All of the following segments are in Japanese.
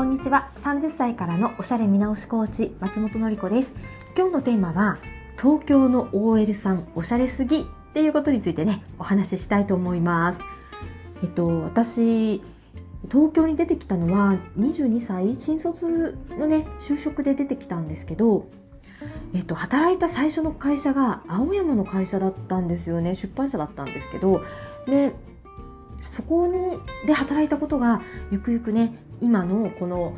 こんにちは。30歳からのおしゃれ見直しコーチ松本の子です。今日のテーマは東京の OL さんおしゃれすぎっていうことについてねお話ししたいと思います。えっと私東京に出てきたのは22歳新卒のね就職で出てきたんですけどえっと、働いた最初の会社が青山の会社だったんですよね。出版社だったんですけどでそこにで働いたことがゆくゆくね今のこの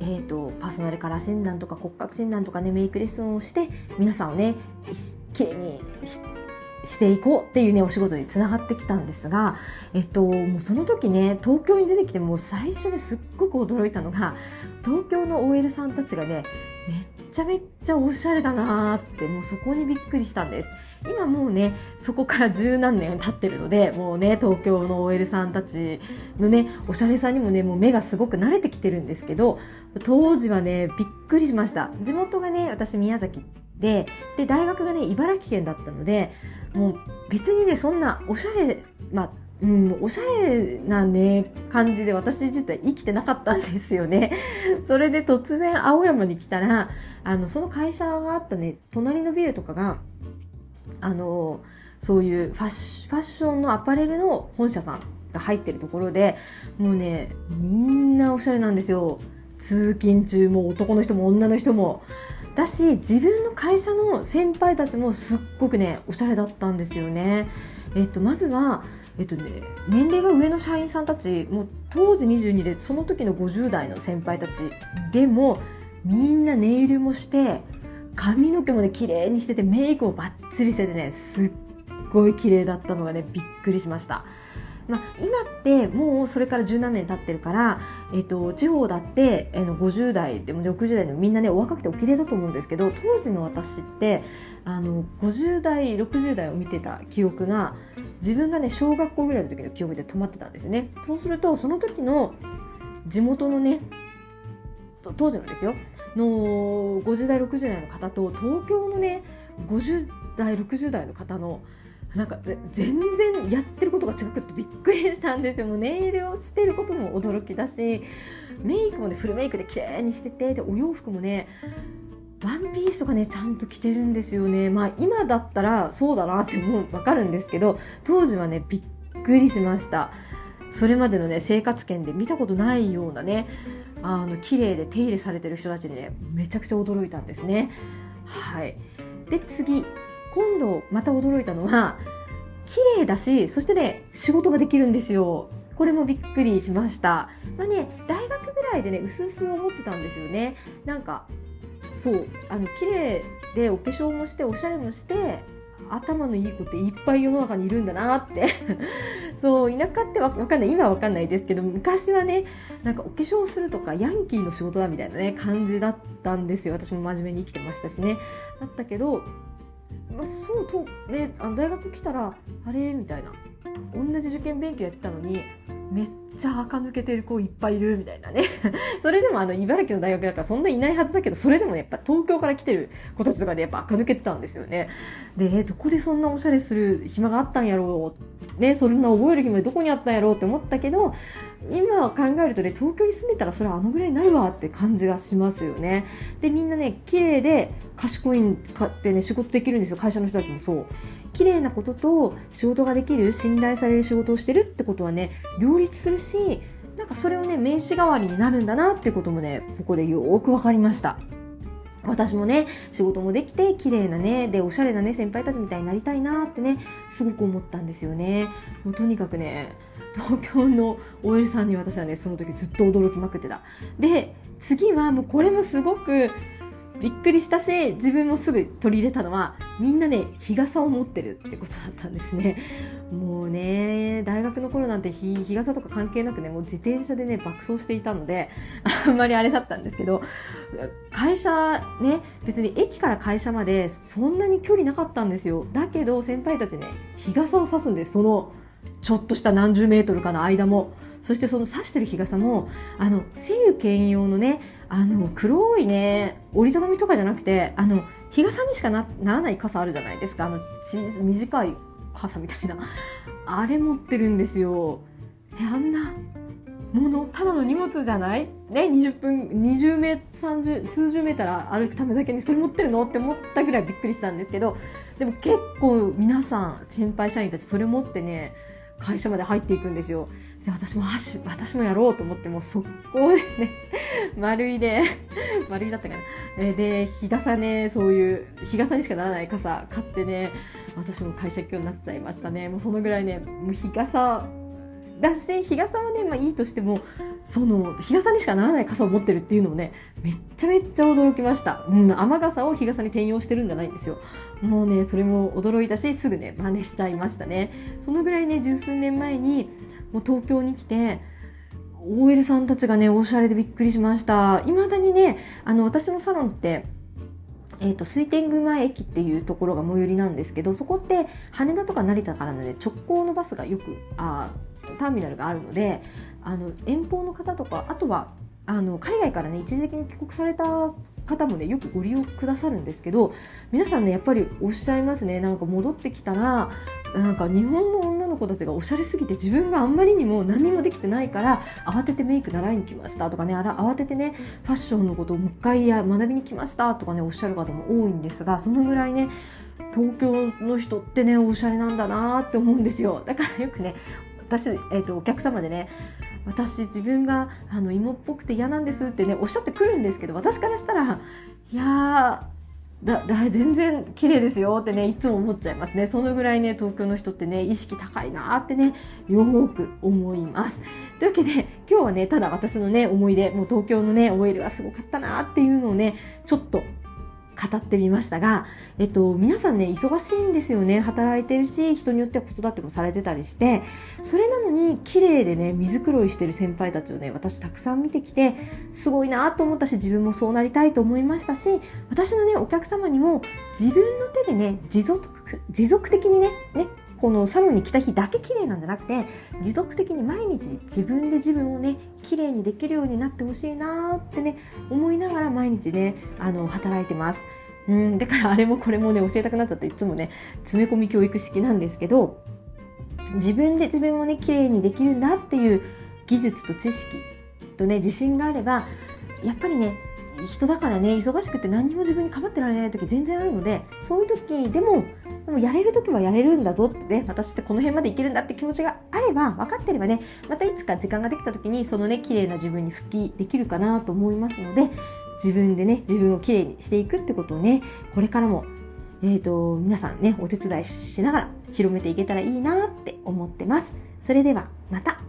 えーと、パーソナルカラー診断とか骨格診断とかねメイクレッスンをして皆さんをねきれいにしていこうっていうねお仕事につながってきたんですが、えっと、もうその時ね東京に出てきてもう最初にすっごく驚いたのが東京の OL さんたちがねめっちゃめっちゃおしゃれだなーってもうそこにびっくりしたんです。今もうねそこから十何年経ってるのでもうね東京の OL さんたちのねおしゃれさんにもねもう目がすごく慣れてきてるんですけど当時はねびっくりしました地元がね私宮崎でで大学がね茨城県だったのでもう別にねそんなおしゃれまあうん、おしゃれなね、感じで私自体生きてなかったんですよね。それで突然青山に来たら、あの、その会社があったね、隣のビルとかが、あの、そういうファッションのアパレルの本社さんが入ってるところで、もうね、みんなおしゃれなんですよ。通勤中も男の人も女の人も。だし、自分の会社の先輩たちもすっごくね、おしゃれだったんですよね。えっと、まずは、えっとね、年齢が上の社員さんたちもう当時22でその時の50代の先輩たちでもみんなネイルもして髪の毛もね綺麗にしててメイクもバッチリしててねすっごい綺麗だったのがねびっくりしました。まあ、今ってもうそれから十何年経ってるから、えっと、地方だって、えの50代でも60代でもみんなねお若くてお綺麗だと思うんですけど当時の私ってあの50代60代を見てた記憶が自分がね小学校ぐらいの時の記憶で止まってたんですねそうするとその時の地元のね当時のですよの50代60代の方と東京のね50代60代の方のなんか全然やってることが違くってびっくりしたんですよ。もうネイルをしてることも驚きだしメイクもねフルメイクで綺麗にしててでお洋服もねワンピースとかねちゃんと着てるんですよね。まあ今だったらそうだなってもう分かるんですけど当時はねびっくりしました。それまでのね生活圏で見たことないようなねあの綺麗で手入れされてる人たちにねめちゃくちゃ驚いたんですね。はい。で次。今度また驚いたのは綺麗だしそしてね仕事ができるんですよ。これもびっくりしました。まあね大学ぐらいでね薄々思ってたんですよね。なんかそうあの綺麗でお化粧もしておしゃれもして頭のいい子っていっぱい世の中にいるんだなって。そう田舎ってわかんない。今はわかんないですけど昔はねなんかお化粧するとかヤンキーの仕事だみたいなね感じだったんですよ。私も真面目に生きてましたしね。だったけどまあ、そうと、ね、あの大学来たらあれ？みたいな。同じ受験勉強やってたのにめっちゃ垢抜けてる子いっぱいいるみたいなね。それでもあの茨城の大学だからそんないないはずだけどそれでもやっぱ東京から来てる子たちとかでやっぱ垢抜けてたんですよね。で、え、どこでそんなおしゃれする暇があったんやろう？ねそんな覚える暇どこにあったんやろうって思ったけど今考えるとね東京に住んでたらそれはあのぐらいになるわって感じがしますよね。でみんなね綺麗で賢いんかってね仕事できるんですよ。会社の人たちもそう。綺麗なことと仕事ができる信頼される仕事をしてるってことはね両立するしなんかそれをね名刺代わりになるんだなってこともねここでよーく分かりました。私もね仕事もできて綺麗なねでおしゃれなね先輩たちみたいになりたいなってねすごく思ったんですよね。もうとにかくね東京の OL さんに私はねその時ずっと驚きまくってた。で次はもうこれもすごくびっくりしたし自分もすぐ取り入れたのはみんなね日傘を持ってるってことだったんですね。もうね大学の頃なんて日傘とか関係なくねもう自転車でね爆走していたので あんまりあれだったんですけど会社ね別に駅から会社までそんなに距離なかったんですよ。だけど先輩たちね日傘を差すんですそのちょっとした何十メートルかの間もそしてその差してる日傘もあの晴雨兼用のねあの黒いね折りたたみとかじゃなくてあの日傘にしかならない傘あるじゃないですか。あの短い傘みたいな。あれ持ってるんですよ。えあんなものただの荷物じゃない？ね20分20メ30数十メーター歩くためだけにそれ持ってるの？って思ったぐらいびっくりしたんですけど。でも結構皆さん先輩社員たちそれ持ってね会社まで入っていくんですよ。で私も箸私もやろうと思ってもう速攻でね 丸いで 丸いだったかな。えで日傘ねそういう日傘にしかならない傘買ってね私も会社行くようになっちゃいましたね。もうそのぐらいねもう日傘だし日傘はね、まあ、いいとしてもその日傘にしかならない傘を持ってるっていうのもねめっちゃめっちゃ驚きました、うん、雨傘を日傘に転用してるんじゃないんですよ。もうねそれも驚いたしすぐね真似しちゃいましたね。そのぐらいね十数年前にもう東京に来て OL さんたちがねおしゃれでびっくりしました。未だにねあの私のサロンってえーと、水天宮前駅っていうところが最寄りなんですけどそこって羽田とか成田からので直行のバスがよくあターミナルがあるのであの遠方の方とかあとはあの海外からね一時的に帰国された方もねよくご利用くださるんですけど皆さんねやっぱりおっしゃいますね。なんか戻ってきたらなんか日本の女の子たちがおしゃれすぎて自分があんまりにも何もできてないから慌ててメイク習いに来ましたとかねあら慌ててねファッションのことをもう一回や学びに来ましたとかねおっしゃる方も多いんですがそのぐらいね東京の人ってねおしゃれなんだなって思うんですよ。だからよくね私、えーと、お客様でね私自分があの芋っぽくて嫌なんですってねおっしゃってくるんですけど私からしたらいやだだ全然綺麗ですよってねいつも思っちゃいますね。そのぐらいね東京の人ってね意識高いなってねよーく思います。というわけで今日はねただ私のね思い出もう東京のね OL はすごかったなっていうのをねちょっと語ってみましたが、えっと、皆さんね、忙しいんですよね。働いてるし、人によっては子育てもされてたりして、それなのに、綺麗でね、水黒いしてる先輩たちをね、私たくさん見てきて、すごいなと思ったし、自分もそうなりたいと思いましたし、私のね、お客様にも、自分の手でね、持続、持続的にね、ね、このサロンに来た日だけ綺麗なんじゃなくて持続的に毎日自分で自分をね綺麗にできるようになってほしいなってね思いながら毎日ねあの働いてます。うんだからあれもこれもね教えたくなっちゃっていつもね詰め込み教育式なんですけど自分で自分をね綺麗にできるんだっていう技術と知識とね自信があればやっぱりね人だからね忙しくて何にも自分に構ってられない時全然あるのでそういう時でももうやれる時はやれるんだぞってね、私ってこの辺までいけるんだって気持ちがあれば、分かってればね、またいつか時間ができた時にそのね、綺麗な自分に復帰できるかなと思いますので、自分でね、自分を綺麗にしていくってことをね、これからも、えっ、ー、と、皆さんね、お手伝いしながら広めていけたらいいなって思ってます。それでは、また。